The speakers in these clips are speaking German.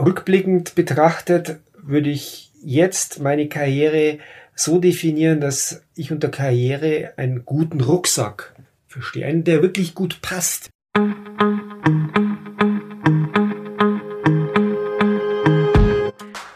rückblickend betrachtet würde ich jetzt meine Karriere so definieren, dass ich unter Karriere einen guten Rucksack verstehe, einen, der wirklich gut passt.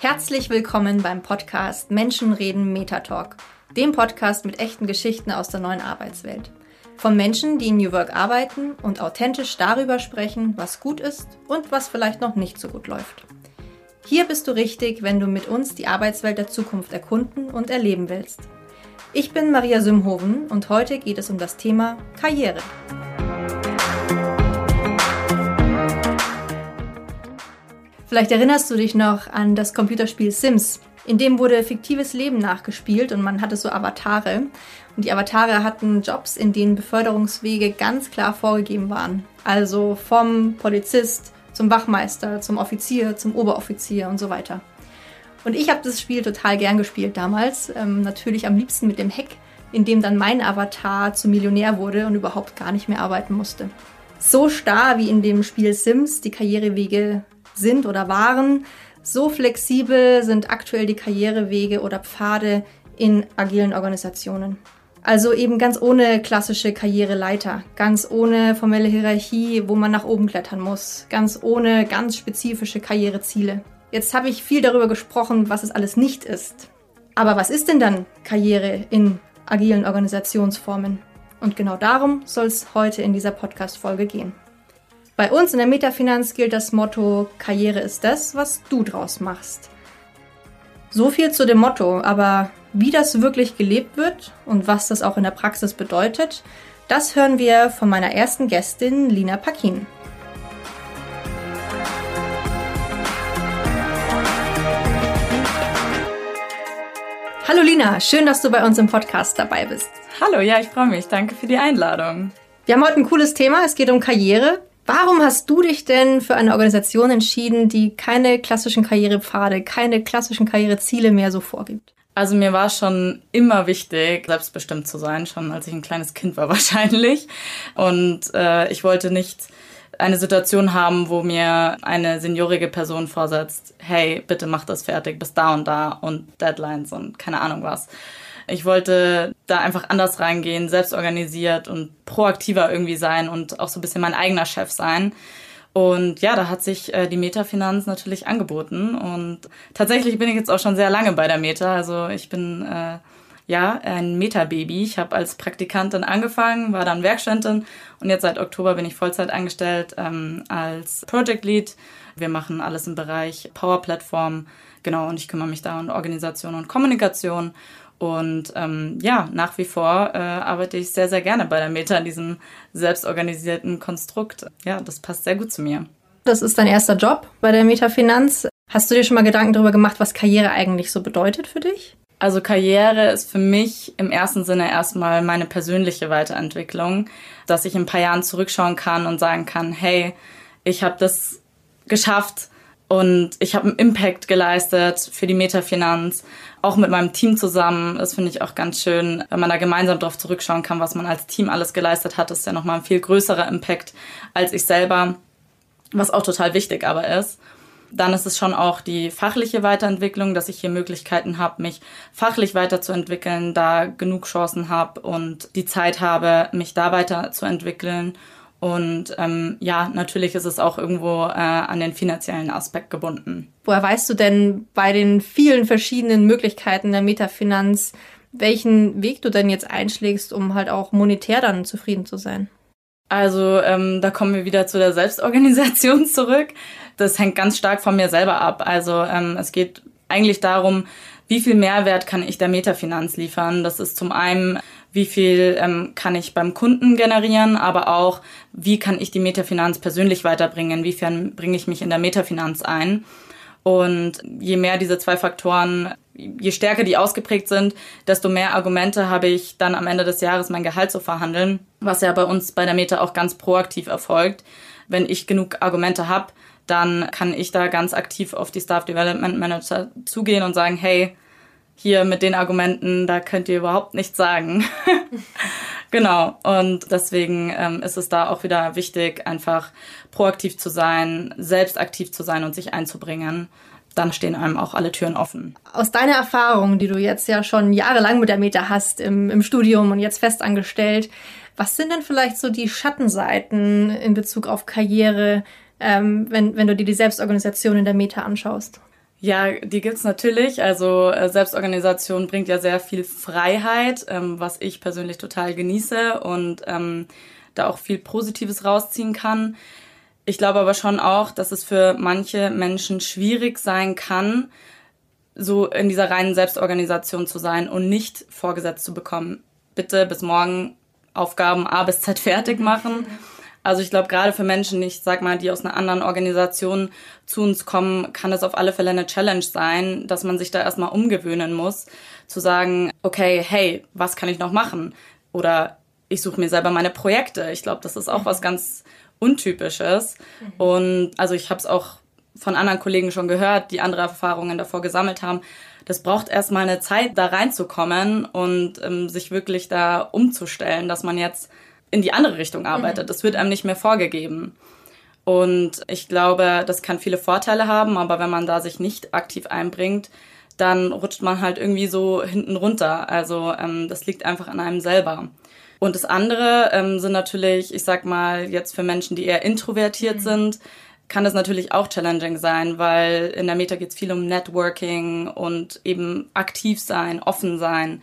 Herzlich willkommen beim Podcast Menschen reden Metatalk, dem Podcast mit echten Geschichten aus der neuen Arbeitswelt. Von Menschen, die in New Work arbeiten und authentisch darüber sprechen, was gut ist und was vielleicht noch nicht so gut läuft. Hier bist du richtig, wenn du mit uns die Arbeitswelt der Zukunft erkunden und erleben willst. Ich bin Maria Sümhoven und heute geht es um das Thema Karriere. Vielleicht erinnerst du dich noch an das Computerspiel Sims. In dem wurde fiktives Leben nachgespielt und man hatte so Avatare. Und die Avatare hatten Jobs, in denen Beförderungswege ganz klar vorgegeben waren. Also vom Polizist zum Wachmeister, zum Offizier, zum Oberoffizier und so weiter. Und ich habe das Spiel total gern gespielt damals. Ähm, natürlich am liebsten mit dem Hack, in dem dann mein Avatar zum Millionär wurde und überhaupt gar nicht mehr arbeiten musste. So starr wie in dem Spiel Sims die Karrierewege sind oder waren, so flexibel sind aktuell die Karrierewege oder Pfade in agilen Organisationen. Also eben ganz ohne klassische Karriereleiter, ganz ohne formelle Hierarchie, wo man nach oben klettern muss, ganz ohne ganz spezifische Karriereziele. Jetzt habe ich viel darüber gesprochen, was es alles nicht ist. Aber was ist denn dann Karriere in agilen Organisationsformen? Und genau darum soll es heute in dieser Podcast-Folge gehen. Bei uns in der Metafinanz gilt das Motto, Karriere ist das, was du draus machst. So viel zu dem Motto, aber wie das wirklich gelebt wird und was das auch in der Praxis bedeutet, das hören wir von meiner ersten Gästin Lina Pakin. Hallo Lina, schön, dass du bei uns im Podcast dabei bist. Hallo, ja, ich freue mich. Danke für die Einladung. Wir haben heute ein cooles Thema. Es geht um Karriere. Warum hast du dich denn für eine Organisation entschieden, die keine klassischen Karrierepfade, keine klassischen Karriereziele mehr so vorgibt? Also mir war schon immer wichtig, selbstbestimmt zu sein, schon als ich ein kleines Kind war wahrscheinlich. Und äh, ich wollte nicht eine Situation haben, wo mir eine seniorige Person vorsetzt, hey, bitte mach das fertig bis da und da und Deadlines und keine Ahnung was. Ich wollte da einfach anders reingehen, selbst organisiert und proaktiver irgendwie sein und auch so ein bisschen mein eigener Chef sein. Und ja, da hat sich äh, die Metafinanz natürlich angeboten. Und tatsächlich bin ich jetzt auch schon sehr lange bei der Meta. Also ich bin äh, ja ein Meta-Baby. Ich habe als Praktikantin angefangen, war dann Werkstudentin und jetzt seit Oktober bin ich Vollzeit angestellt ähm, als Project Lead. Wir machen alles im Bereich Power Platform. Genau, und ich kümmere mich da um Organisation und Kommunikation. Und ähm, ja, nach wie vor äh, arbeite ich sehr, sehr gerne bei der Meta in diesem selbstorganisierten Konstrukt. Ja, das passt sehr gut zu mir. Das ist dein erster Job bei der Meta Finanz. Hast du dir schon mal Gedanken darüber gemacht, was Karriere eigentlich so bedeutet für dich? Also Karriere ist für mich im ersten Sinne erstmal meine persönliche Weiterentwicklung, dass ich in ein paar Jahren zurückschauen kann und sagen kann, hey, ich habe das geschafft, und ich habe einen Impact geleistet für die Metafinanz, auch mit meinem Team zusammen. Das finde ich auch ganz schön, wenn man da gemeinsam darauf zurückschauen kann, was man als Team alles geleistet hat. Das ist ja nochmal ein viel größerer Impact als ich selber, was auch total wichtig aber ist. Dann ist es schon auch die fachliche Weiterentwicklung, dass ich hier Möglichkeiten habe, mich fachlich weiterzuentwickeln, da genug Chancen habe und die Zeit habe, mich da weiterzuentwickeln und ähm, ja, natürlich ist es auch irgendwo äh, an den finanziellen Aspekt gebunden. Woher weißt du denn bei den vielen verschiedenen Möglichkeiten der Metafinanz, welchen Weg du denn jetzt einschlägst, um halt auch monetär dann zufrieden zu sein? Also ähm, da kommen wir wieder zu der Selbstorganisation zurück. Das hängt ganz stark von mir selber ab. Also ähm, es geht eigentlich darum, wie viel Mehrwert kann ich der Metafinanz liefern. Das ist zum einen wie viel ähm, kann ich beim Kunden generieren, aber auch, wie kann ich die Metafinanz persönlich weiterbringen, inwiefern bringe ich mich in der Metafinanz ein. Und je mehr diese zwei Faktoren, je stärker die ausgeprägt sind, desto mehr Argumente habe ich dann am Ende des Jahres mein Gehalt zu verhandeln, was ja bei uns bei der Meta auch ganz proaktiv erfolgt. Wenn ich genug Argumente habe, dann kann ich da ganz aktiv auf die Staff Development Manager zugehen und sagen, hey, hier mit den Argumenten, da könnt ihr überhaupt nichts sagen. Genau. Und deswegen ähm, ist es da auch wieder wichtig, einfach proaktiv zu sein, selbst aktiv zu sein und sich einzubringen. Dann stehen einem auch alle Türen offen. Aus deiner Erfahrung, die du jetzt ja schon jahrelang mit der Meta hast, im, im Studium und jetzt festangestellt, was sind denn vielleicht so die Schattenseiten in Bezug auf Karriere, ähm, wenn, wenn du dir die Selbstorganisation in der Meta anschaust? Ja, die gibt's natürlich. Also äh, Selbstorganisation bringt ja sehr viel Freiheit, ähm, was ich persönlich total genieße und ähm, da auch viel Positives rausziehen kann. Ich glaube aber schon auch, dass es für manche Menschen schwierig sein kann, so in dieser reinen Selbstorganisation zu sein und nicht vorgesetzt zu bekommen. Bitte bis morgen Aufgaben A bis Z fertig machen. Also ich glaube, gerade für Menschen, ich sag mal, die aus einer anderen Organisation zu uns kommen, kann es auf alle Fälle eine Challenge sein, dass man sich da erstmal umgewöhnen muss, zu sagen, okay, hey, was kann ich noch machen? Oder ich suche mir selber meine Projekte. Ich glaube, das ist auch was ganz Untypisches. Und also ich habe es auch von anderen Kollegen schon gehört, die andere Erfahrungen davor gesammelt haben. Das braucht erstmal eine Zeit, da reinzukommen und ähm, sich wirklich da umzustellen, dass man jetzt in die andere Richtung arbeitet. Mhm. Das wird einem nicht mehr vorgegeben. Und ich glaube, das kann viele Vorteile haben, aber wenn man da sich nicht aktiv einbringt, dann rutscht man halt irgendwie so hinten runter. Also ähm, das liegt einfach an einem selber. Und das andere ähm, sind natürlich, ich sag mal, jetzt für Menschen, die eher introvertiert mhm. sind, kann das natürlich auch challenging sein, weil in der Meta geht es viel um Networking und eben aktiv sein, offen sein.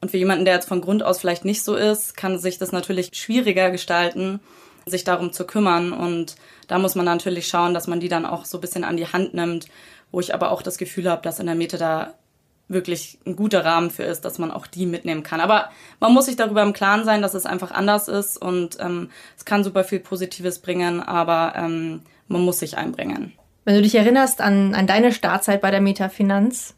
Und für jemanden, der jetzt von Grund aus vielleicht nicht so ist, kann sich das natürlich schwieriger gestalten, sich darum zu kümmern. Und da muss man natürlich schauen, dass man die dann auch so ein bisschen an die Hand nimmt, wo ich aber auch das Gefühl habe, dass in der Meta da wirklich ein guter Rahmen für ist, dass man auch die mitnehmen kann. Aber man muss sich darüber im Klaren sein, dass es einfach anders ist und ähm, es kann super viel Positives bringen, aber ähm, man muss sich einbringen. Wenn du dich erinnerst an, an deine Startzeit bei der Metafinanz,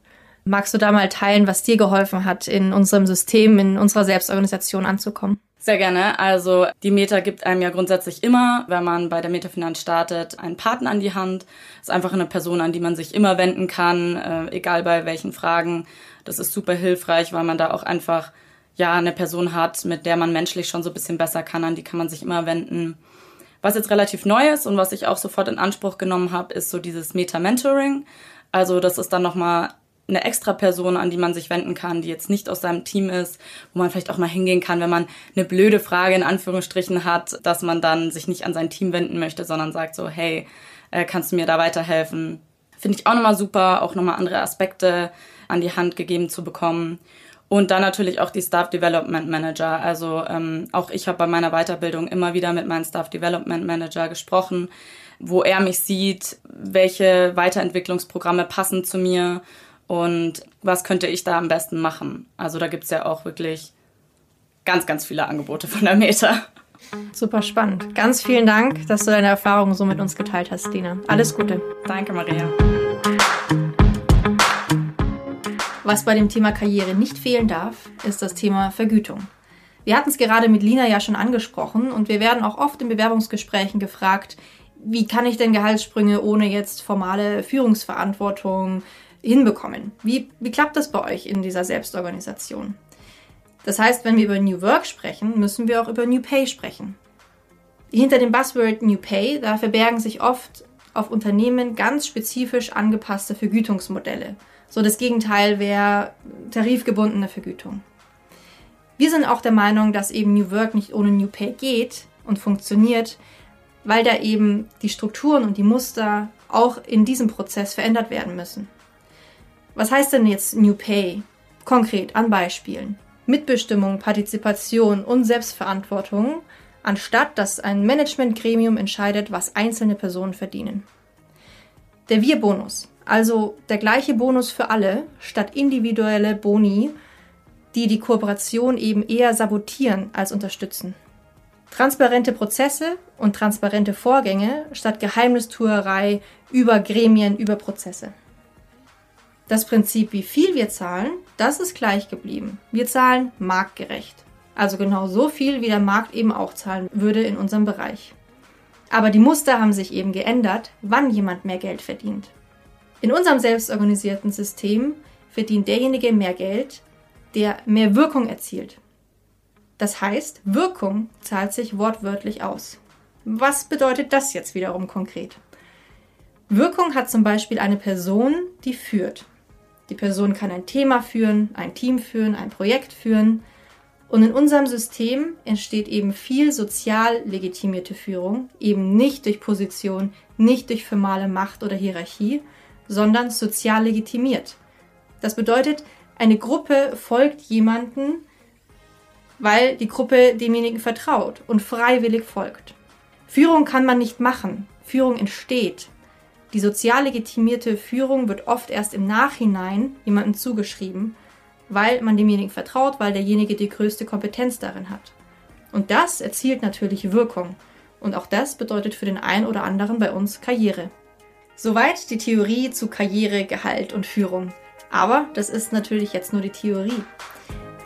Magst du da mal teilen, was dir geholfen hat, in unserem System, in unserer Selbstorganisation anzukommen? Sehr gerne. Also die Meta gibt einem ja grundsätzlich immer, wenn man bei der Metafinanz startet, einen Partner an die Hand. Das ist einfach eine Person, an die man sich immer wenden kann, äh, egal bei welchen Fragen. Das ist super hilfreich, weil man da auch einfach ja eine Person hat, mit der man menschlich schon so ein bisschen besser kann, an die kann man sich immer wenden. Was jetzt relativ neu ist und was ich auch sofort in Anspruch genommen habe, ist so dieses Meta-Mentoring. Also das ist dann nochmal eine extra Person, an die man sich wenden kann, die jetzt nicht aus seinem Team ist, wo man vielleicht auch mal hingehen kann, wenn man eine blöde Frage in Anführungsstrichen hat, dass man dann sich nicht an sein Team wenden möchte, sondern sagt so, hey, äh, kannst du mir da weiterhelfen? Finde ich auch nochmal super, auch nochmal andere Aspekte an die Hand gegeben zu bekommen. Und dann natürlich auch die Staff Development Manager. Also ähm, auch ich habe bei meiner Weiterbildung immer wieder mit meinem Staff Development Manager gesprochen, wo er mich sieht, welche Weiterentwicklungsprogramme passen zu mir und was könnte ich da am besten machen. Also da gibt es ja auch wirklich ganz, ganz viele Angebote von der Meta. Super spannend. Ganz vielen Dank, dass du deine Erfahrungen so mit uns geteilt hast, Lina. Alles Gute. Danke, Maria. Was bei dem Thema Karriere nicht fehlen darf, ist das Thema Vergütung. Wir hatten es gerade mit Lina ja schon angesprochen und wir werden auch oft in Bewerbungsgesprächen gefragt, wie kann ich denn Gehaltssprünge ohne jetzt formale Führungsverantwortung, hinbekommen. Wie, wie klappt das bei euch in dieser Selbstorganisation? Das heißt, wenn wir über New Work sprechen, müssen wir auch über New Pay sprechen. Hinter dem Buzzword New Pay, da verbergen sich oft auf Unternehmen ganz spezifisch angepasste Vergütungsmodelle. So das Gegenteil wäre tarifgebundene Vergütung. Wir sind auch der Meinung, dass eben New Work nicht ohne New Pay geht und funktioniert, weil da eben die Strukturen und die Muster auch in diesem Prozess verändert werden müssen. Was heißt denn jetzt New Pay? Konkret an Beispielen. Mitbestimmung, Partizipation und Selbstverantwortung, anstatt dass ein Managementgremium entscheidet, was einzelne Personen verdienen. Der Wir-Bonus, also der gleiche Bonus für alle, statt individuelle Boni, die die Kooperation eben eher sabotieren als unterstützen. Transparente Prozesse und transparente Vorgänge statt Geheimnistuerei über Gremien, über Prozesse. Das Prinzip, wie viel wir zahlen, das ist gleich geblieben. Wir zahlen marktgerecht. Also genau so viel, wie der Markt eben auch zahlen würde in unserem Bereich. Aber die Muster haben sich eben geändert, wann jemand mehr Geld verdient. In unserem selbstorganisierten System verdient derjenige mehr Geld, der mehr Wirkung erzielt. Das heißt, Wirkung zahlt sich wortwörtlich aus. Was bedeutet das jetzt wiederum konkret? Wirkung hat zum Beispiel eine Person, die führt. Die Person kann ein Thema führen, ein Team führen, ein Projekt führen. Und in unserem System entsteht eben viel sozial legitimierte Führung, eben nicht durch Position, nicht durch formale Macht oder Hierarchie, sondern sozial legitimiert. Das bedeutet, eine Gruppe folgt jemanden, weil die Gruppe demjenigen vertraut und freiwillig folgt. Führung kann man nicht machen, Führung entsteht. Die sozial legitimierte Führung wird oft erst im Nachhinein jemandem zugeschrieben, weil man demjenigen vertraut, weil derjenige die größte Kompetenz darin hat. Und das erzielt natürlich Wirkung. Und auch das bedeutet für den einen oder anderen bei uns Karriere. Soweit die Theorie zu Karriere, Gehalt und Führung. Aber das ist natürlich jetzt nur die Theorie.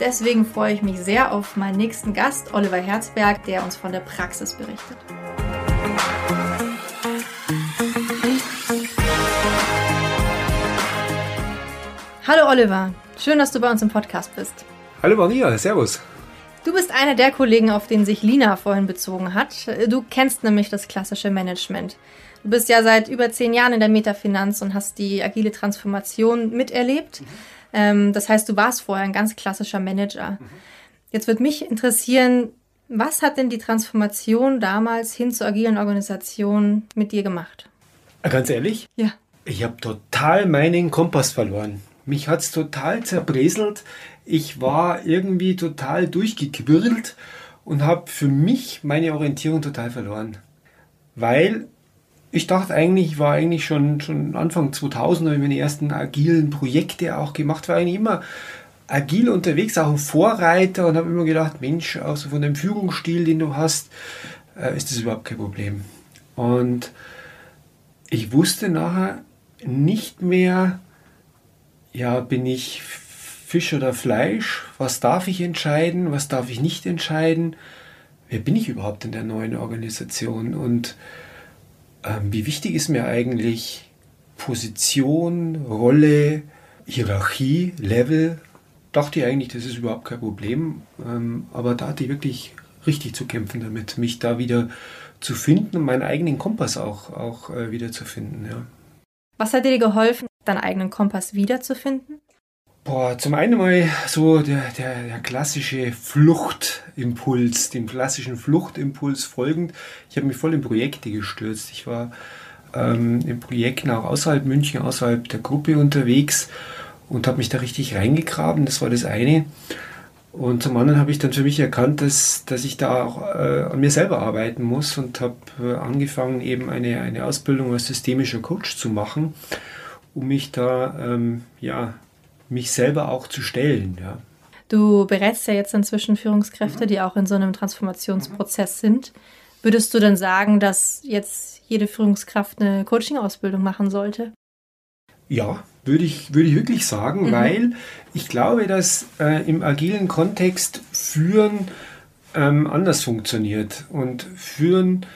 Deswegen freue ich mich sehr auf meinen nächsten Gast, Oliver Herzberg, der uns von der Praxis berichtet. Hallo Oliver, schön, dass du bei uns im Podcast bist. Hallo Maria, servus. Du bist einer der Kollegen, auf den sich Lina vorhin bezogen hat. Du kennst nämlich das klassische Management. Du bist ja seit über zehn Jahren in der Metafinanz und hast die agile Transformation miterlebt. Mhm. Ähm, das heißt, du warst vorher ein ganz klassischer Manager. Jetzt wird mich interessieren, was hat denn die Transformation damals hin zur agilen Organisation mit dir gemacht? Ganz ehrlich? Ja. Ich habe total meinen Kompass verloren. Mich hat es total zerbreselt. Ich war irgendwie total durchgequirlt und habe für mich meine Orientierung total verloren. Weil ich dachte eigentlich, ich war eigentlich schon, schon Anfang 2000, habe ich meine ersten agilen Projekte auch gemacht, war eigentlich immer agil unterwegs, auch ein Vorreiter und habe immer gedacht, Mensch, auch so von dem Führungsstil, den du hast, äh, ist das überhaupt kein Problem. Und ich wusste nachher nicht mehr, ja, bin ich Fisch oder Fleisch? Was darf ich entscheiden? Was darf ich nicht entscheiden? Wer bin ich überhaupt in der neuen Organisation? Und ähm, wie wichtig ist mir eigentlich Position, Rolle, Hierarchie, Level? Dachte ich eigentlich, das ist überhaupt kein Problem. Ähm, aber da hatte ich wirklich richtig zu kämpfen damit, mich da wieder zu finden und meinen eigenen Kompass auch, auch äh, wieder zu finden. Ja. Was hat dir geholfen, deinen eigenen Kompass wiederzufinden? Boah, zum einen mal so der, der, der klassische Fluchtimpuls, dem klassischen Fluchtimpuls folgend. Ich habe mich voll in Projekte gestürzt. Ich war ähm, in Projekten auch außerhalb München, außerhalb der Gruppe unterwegs und habe mich da richtig reingegraben. Das war das eine. Und zum anderen habe ich dann für mich erkannt, dass, dass ich da auch äh, an mir selber arbeiten muss und habe äh, angefangen, eben eine, eine Ausbildung als systemischer Coach zu machen, um mich da ähm, ja, mich selber auch zu stellen. Ja. Du berätst ja jetzt inzwischen Führungskräfte, die auch in so einem Transformationsprozess sind. Würdest du denn sagen, dass jetzt jede Führungskraft eine Coaching-Ausbildung machen sollte? Ja, würde ich, würde ich wirklich sagen, mhm. weil ich glaube, dass äh, im agilen Kontext Führen ähm, anders funktioniert und Führen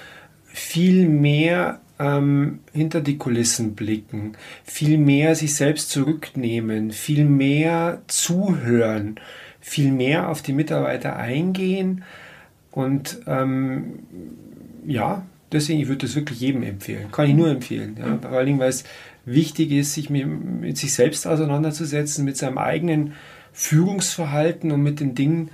viel mehr ähm, hinter die Kulissen blicken, viel mehr sich selbst zurücknehmen, viel mehr zuhören, viel mehr auf die Mitarbeiter eingehen und ähm, ja, deswegen ich würde das wirklich jedem empfehlen, kann ich nur empfehlen, ja, vor allen Dingen, weil es wichtig ist, sich mit, mit sich selbst auseinanderzusetzen, mit seinem eigenen Führungsverhalten und mit den Dingen,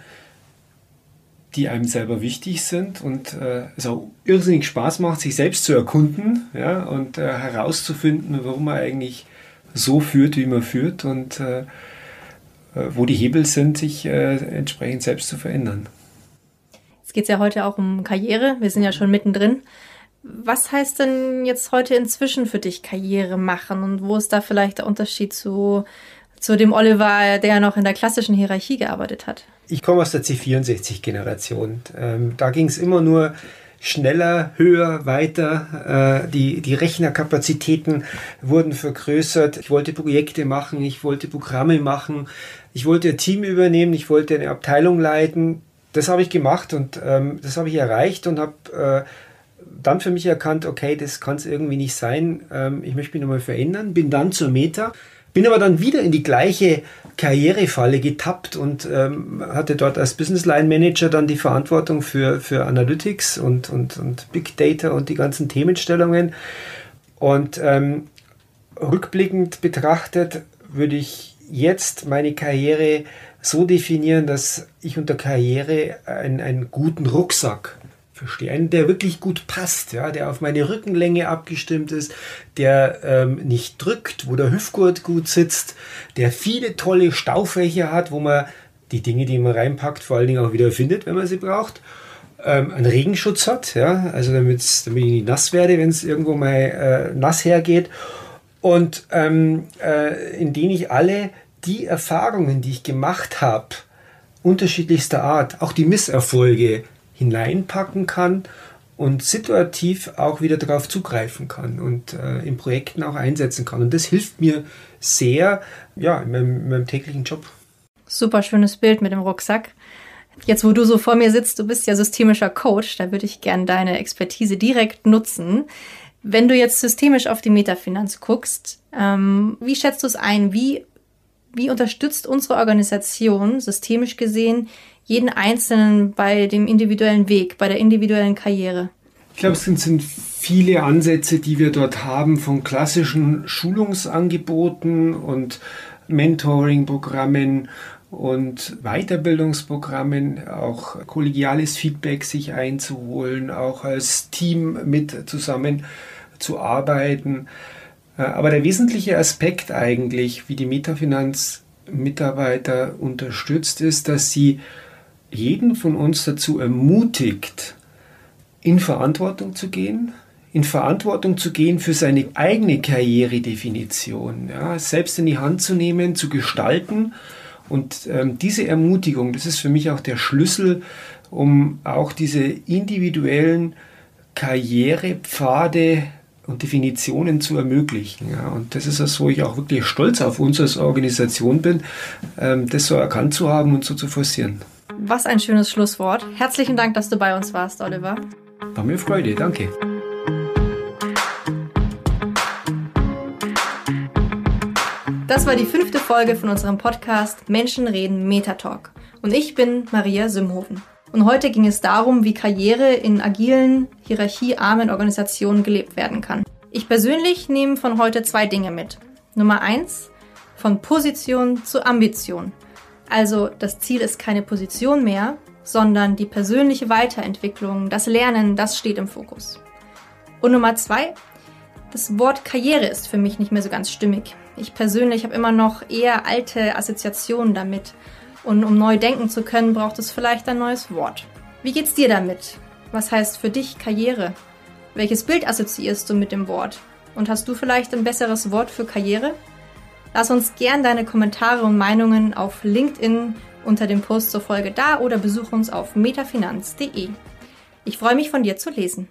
die einem selber wichtig sind und äh, es auch irrsinnig Spaß macht, sich selbst zu erkunden ja, und äh, herauszufinden, warum man eigentlich so führt, wie man führt und äh, äh wo die Hebel sind, sich äh, entsprechend selbst zu verändern. Jetzt geht es ja heute auch um Karriere. Wir sind ja schon mittendrin. Was heißt denn jetzt heute inzwischen für dich Karriere machen und wo ist da vielleicht der Unterschied zu, zu dem Oliver, der noch in der klassischen Hierarchie gearbeitet hat? Ich komme aus der C64-Generation. Ähm, da ging es immer nur schneller, höher, weiter. Äh, die, die Rechnerkapazitäten wurden vergrößert. Ich wollte Projekte machen, ich wollte Programme machen, ich wollte ein Team übernehmen, ich wollte eine Abteilung leiten. Das habe ich gemacht und ähm, das habe ich erreicht und habe äh, dann für mich erkannt, okay, das kann es irgendwie nicht sein. Ähm, ich möchte mich nochmal verändern. Bin dann zur Meta, bin aber dann wieder in die gleiche Karrierefalle getappt und ähm, hatte dort als Business Line Manager dann die Verantwortung für, für Analytics und, und, und Big Data und die ganzen Themenstellungen. Und ähm, rückblickend betrachtet würde ich jetzt meine Karriere so definieren, dass ich unter Karriere einen, einen guten Rucksack verstehe. Einen, der wirklich gut passt, ja, der auf meine Rückenlänge abgestimmt ist, der ähm, nicht drückt, wo der Hüftgurt gut sitzt, der viele tolle Staufächer hat, wo man die Dinge, die man reinpackt, vor allen Dingen auch wieder findet, wenn man sie braucht. Ähm, einen Regenschutz hat, ja, also damit, ich nicht nass werde, wenn es irgendwo mal äh, nass hergeht. Und ähm, äh, in denen ich alle die Erfahrungen, die ich gemacht habe, unterschiedlichster Art, auch die Misserfolge hineinpacken kann und situativ auch wieder darauf zugreifen kann und äh, in Projekten auch einsetzen kann. Und das hilft mir sehr ja, in meinem, in meinem täglichen Job. Super schönes Bild mit dem Rucksack. Jetzt, wo du so vor mir sitzt, du bist ja systemischer Coach, da würde ich gerne deine Expertise direkt nutzen. Wenn du jetzt systemisch auf die Metafinanz guckst, ähm, wie schätzt du es ein? Wie wie unterstützt unsere Organisation systemisch gesehen jeden Einzelnen bei dem individuellen Weg, bei der individuellen Karriere? Ich glaube, es sind, viele Ansätze, die wir dort haben, von klassischen Schulungsangeboten und Mentoring-Programmen und Weiterbildungsprogrammen, auch kollegiales Feedback sich einzuholen, auch als Team mit zusammen zu arbeiten. Äh, aber der wesentliche Aspekt eigentlich, wie die Metafinanz Mitarbeiter unterstützt, ist, dass sie jeden von uns dazu ermutigt, in Verantwortung zu gehen, in Verantwortung zu gehen für seine eigene Karrieredefinition, ja, selbst in die Hand zu nehmen, zu gestalten. Und ähm, diese Ermutigung, das ist für mich auch der Schlüssel, um auch diese individuellen Karrierepfade und Definitionen zu ermöglichen. Ja. Und das ist das, wo ich auch wirklich stolz auf uns als Organisation bin, ähm, das so erkannt zu haben und so zu forcieren. Was ein schönes Schlusswort. Herzlichen Dank, dass du bei uns warst, Oliver. War mir Freude, danke. Das war die fünfte Folge von unserem Podcast Menschen reden Metatalk. Und ich bin Maria Simhofen. Und heute ging es darum, wie Karriere in agilen, hierarchiearmen Organisationen gelebt werden kann. Ich persönlich nehme von heute zwei Dinge mit. Nummer eins, von Position zu Ambition. Also das Ziel ist keine Position mehr, sondern die persönliche Weiterentwicklung, das Lernen, das steht im Fokus. Und Nummer zwei, das Wort Karriere ist für mich nicht mehr so ganz stimmig. Ich persönlich habe immer noch eher alte Assoziationen damit und um neu denken zu können, braucht es vielleicht ein neues Wort. Wie geht's dir damit? Was heißt für dich Karriere? Welches Bild assoziierst du mit dem Wort? Und hast du vielleicht ein besseres Wort für Karriere? Lass uns gern deine Kommentare und Meinungen auf LinkedIn unter dem Post zur Folge da oder besuch uns auf metafinanz.de. Ich freue mich von dir zu lesen.